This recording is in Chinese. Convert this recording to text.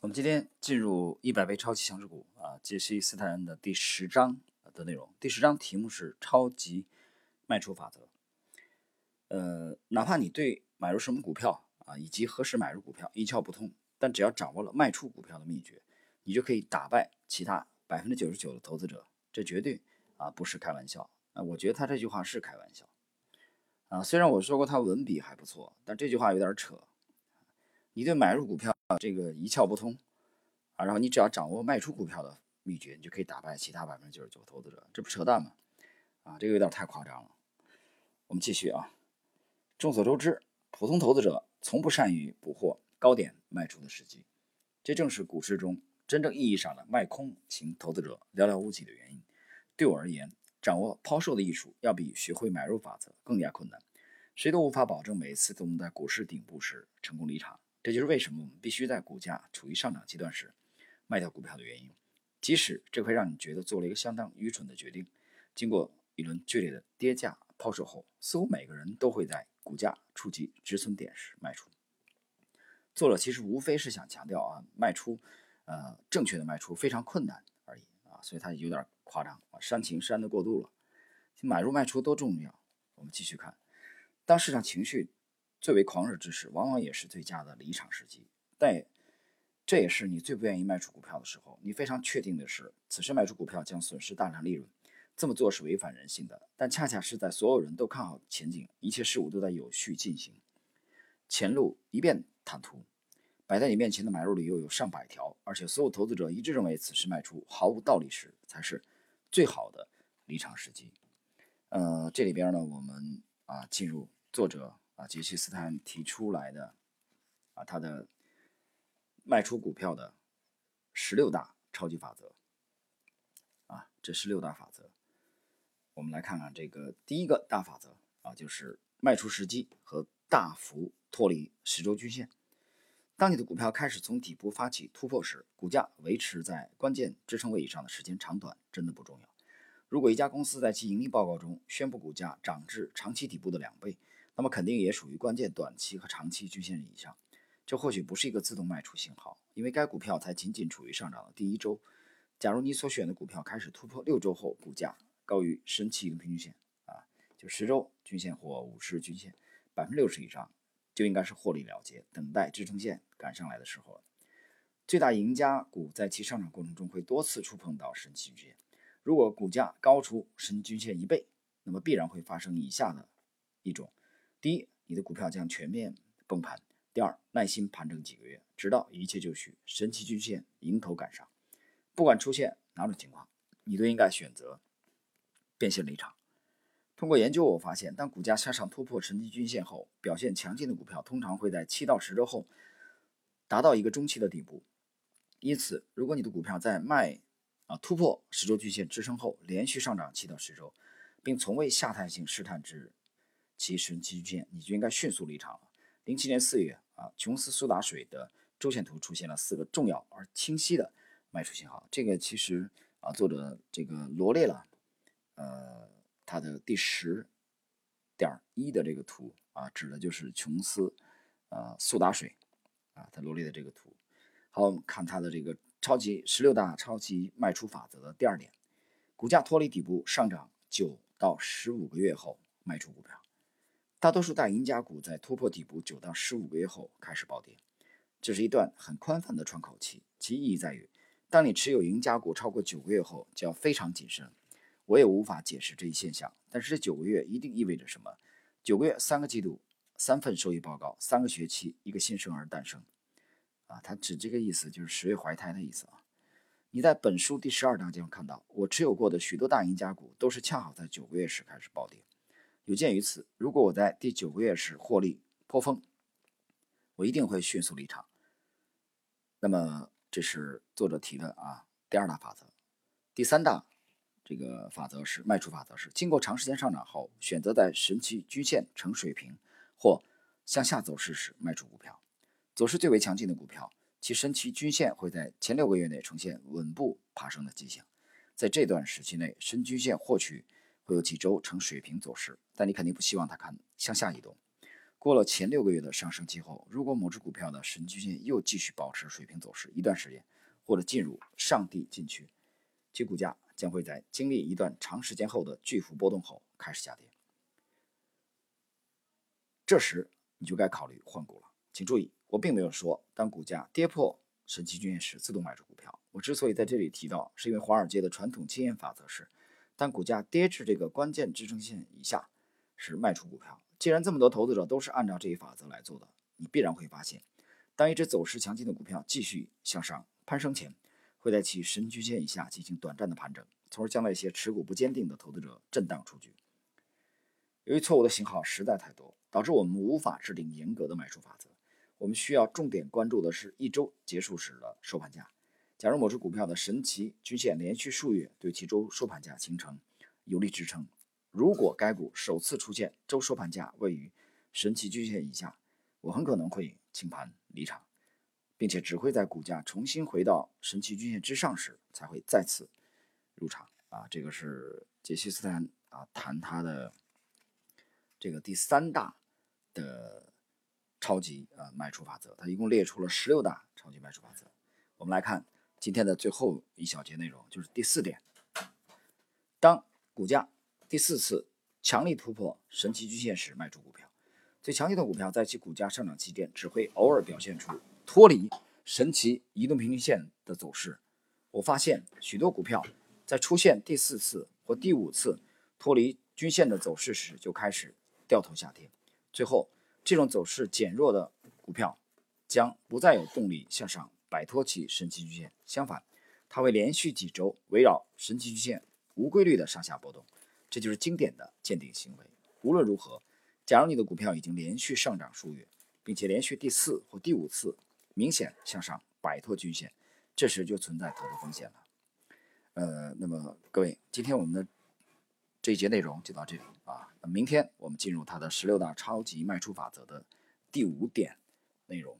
我们今天进入一百倍超级强势股啊，解析斯坦恩的第十章的内容。第十章题目是超级卖出法则。呃，哪怕你对买入什么股票啊，以及何时买入股票一窍不通，但只要掌握了卖出股票的秘诀，你就可以打败其他百分之九十九的投资者。这绝对啊不是开玩笑啊！我觉得他这句话是开玩笑啊。虽然我说过他文笔还不错，但这句话有点扯。你对买入股票啊这个一窍不通啊，然后你只要掌握卖出股票的秘诀，你就可以打败其他百分之九十九投资者，这不扯淡吗？啊，这个有点太夸张了。我们继续啊。众所周知，普通投资者从不善于捕获高点卖出的时机，这正是股市中真正意义上的卖空型投资者寥寥无几的原因。对我而言，掌握抛售的艺术要比学会买入法则更加困难。谁都无法保证每次都能在股市顶部时成功离场。这就是为什么我们必须在股价处于上涨阶段时卖掉股票的原因，即使这会让你觉得做了一个相当愚蠢的决定。经过一轮剧烈的跌价抛售后，似乎每个人都会在股价触及止损点时卖出。作者其实无非是想强调啊，卖出，呃，正确的卖出非常困难而已啊，所以他有点夸张啊，煽情煽得过度了。买入卖出多重要？我们继续看，当市场情绪。最为狂热之时，往往也是最佳的离场时机。但这也是你最不愿意卖出股票的时候。你非常确定的是，此时卖出股票将损失大量利润。这么做是违反人性的，但恰恰是在所有人都看好前景，一切事物都在有序进行，前路一片坦途，摆在你面前的买入理由有上百条，而且所有投资者一致认为此时卖出毫无道理时，才是最好的离场时机。呃，这里边呢，我们啊进入作者。啊，杰西·斯坦提出来的啊，他的卖出股票的十六大超级法则啊，这十六大法则，我们来看看这个第一个大法则啊，就是卖出时机和大幅脱离十周均线。当你的股票开始从底部发起突破时，股价维持在关键支撑位以上的时间长短真的不重要。如果一家公司在其盈利报告中宣布股价涨至长期底部的两倍，那么肯定也属于关键短期和长期均线以上，这或许不是一个自动卖出信号，因为该股票才仅仅处于上涨的第一周。假如你所选的股票开始突破六周后，股价高于神奇移动平均线啊，就十周均线或五十均线百分之六十以上，就应该是获利了结，等待支撑线赶上来的时候了。最大赢家股在其上涨过程中会多次触碰到神奇均线，如果股价高出神奇均线一倍，那么必然会发生以下的一种。第一，你的股票将全面崩盘；第二，耐心盘整几个月，直到一切就绪，神奇均线迎头赶上。不管出现哪种情况，你都应该选择变现离场。通过研究，我发现，当股价向上突破神奇均线后，表现强劲的股票通常会在七到十周后达到一个中期的顶部。因此，如果你的股票在卖啊突破十周均线支撑后连续上涨七到十周，并从未下探性试探至。其神奇均线，你就应该迅速离场了。零七年四月啊，琼斯苏打水的周线图出现了四个重要而清晰的卖出信号。这个其实啊，作者这个罗列了，呃，他的第十点一的这个图啊，指的就是琼斯呃苏打水啊，他罗列的这个图。好，我们看他的这个超级十六大超级卖出法则的第二点：股价脱离底部上涨九到十五个月后卖出股票。大多数大赢家股在突破底部九到十五个月后开始暴跌，这是一段很宽泛的窗口期。其意义在于，当你持有赢家股超过九个月后，就要非常谨慎。我也无法解释这一现象，但是这九个月一定意味着什么？九个月，三个季度，三份收益报告，三个学期，一个新生儿诞生。啊，它指这个意思，就是十月怀胎的意思啊。你在本书第十二章将看到，我持有过的许多大赢家股都是恰好在九个月时开始暴跌。有鉴于此，如果我在第九个月时获利颇丰，我一定会迅速离场。那么，这是作者提的啊，第二大法则。第三大这个法则是卖出法则，是经过长时间上涨后，选择在神奇均线呈水平或向下走势时卖出股票。走势最为强劲的股票，其神奇均线会在前六个月内呈现稳步爬升的迹象。在这段时期内，神均线获取。会有几周呈水平走势，但你肯定不希望它看向下移动。过了前六个月的上升期后，如果某只股票的神曲线又继续保持水平走势一段时间，或者进入上帝禁区，其股价将会在经历一段长时间后的巨幅波动后开始下跌。这时你就该考虑换股了。请注意，我并没有说当股价跌破神奇均线时自动卖出股票。我之所以在这里提到，是因为华尔街的传统经验法则是，但股价跌至这个关键支撑线以下是卖出股票。既然这么多投资者都是按照这一法则来做的，你必然会发现，当一只走势强劲的股票继续向上攀升前，会在其神均线以下进行短暂的盘整，从而将那些持股不坚定的投资者震荡出局。由于错误的信号实在太多，导致我们无法制定严格的卖出法则。我们需要重点关注的是一周结束时的收盘价。假如某只股票的神奇均线连续数月对其周收盘价形成有力支撑。如果该股首次出现周收盘价位于神奇均线以下，我很可能会清盘离场，并且只会在股价重新回到神奇均线之上时才会再次入场。啊，这个是杰西斯坦啊谈他的这个第三大的超级啊卖出法则，他一共列出了十六大超级卖出法则。我们来看今天的最后一小节内容，就是第四点，当股价。第四次强力突破神奇均线时卖出股票，最强劲的股票在其股价上涨期间只会偶尔表现出脱离神奇移动平均线的走势。我发现许多股票在出现第四次或第五次脱离均线的走势时就开始掉头下跌，最后这种走势减弱的股票将不再有动力向上摆脱其神奇均线，相反，它会连续几周围绕神奇均线无规律的上下波动。这就是经典的见顶行为。无论如何，假如你的股票已经连续上涨数月，并且连续第四或第五次明显向上摆脱均线，这时就存在投资风险了。呃，那么各位，今天我们的这一节内容就到这里啊。明天我们进入它的十六大超级卖出法则的第五点内容。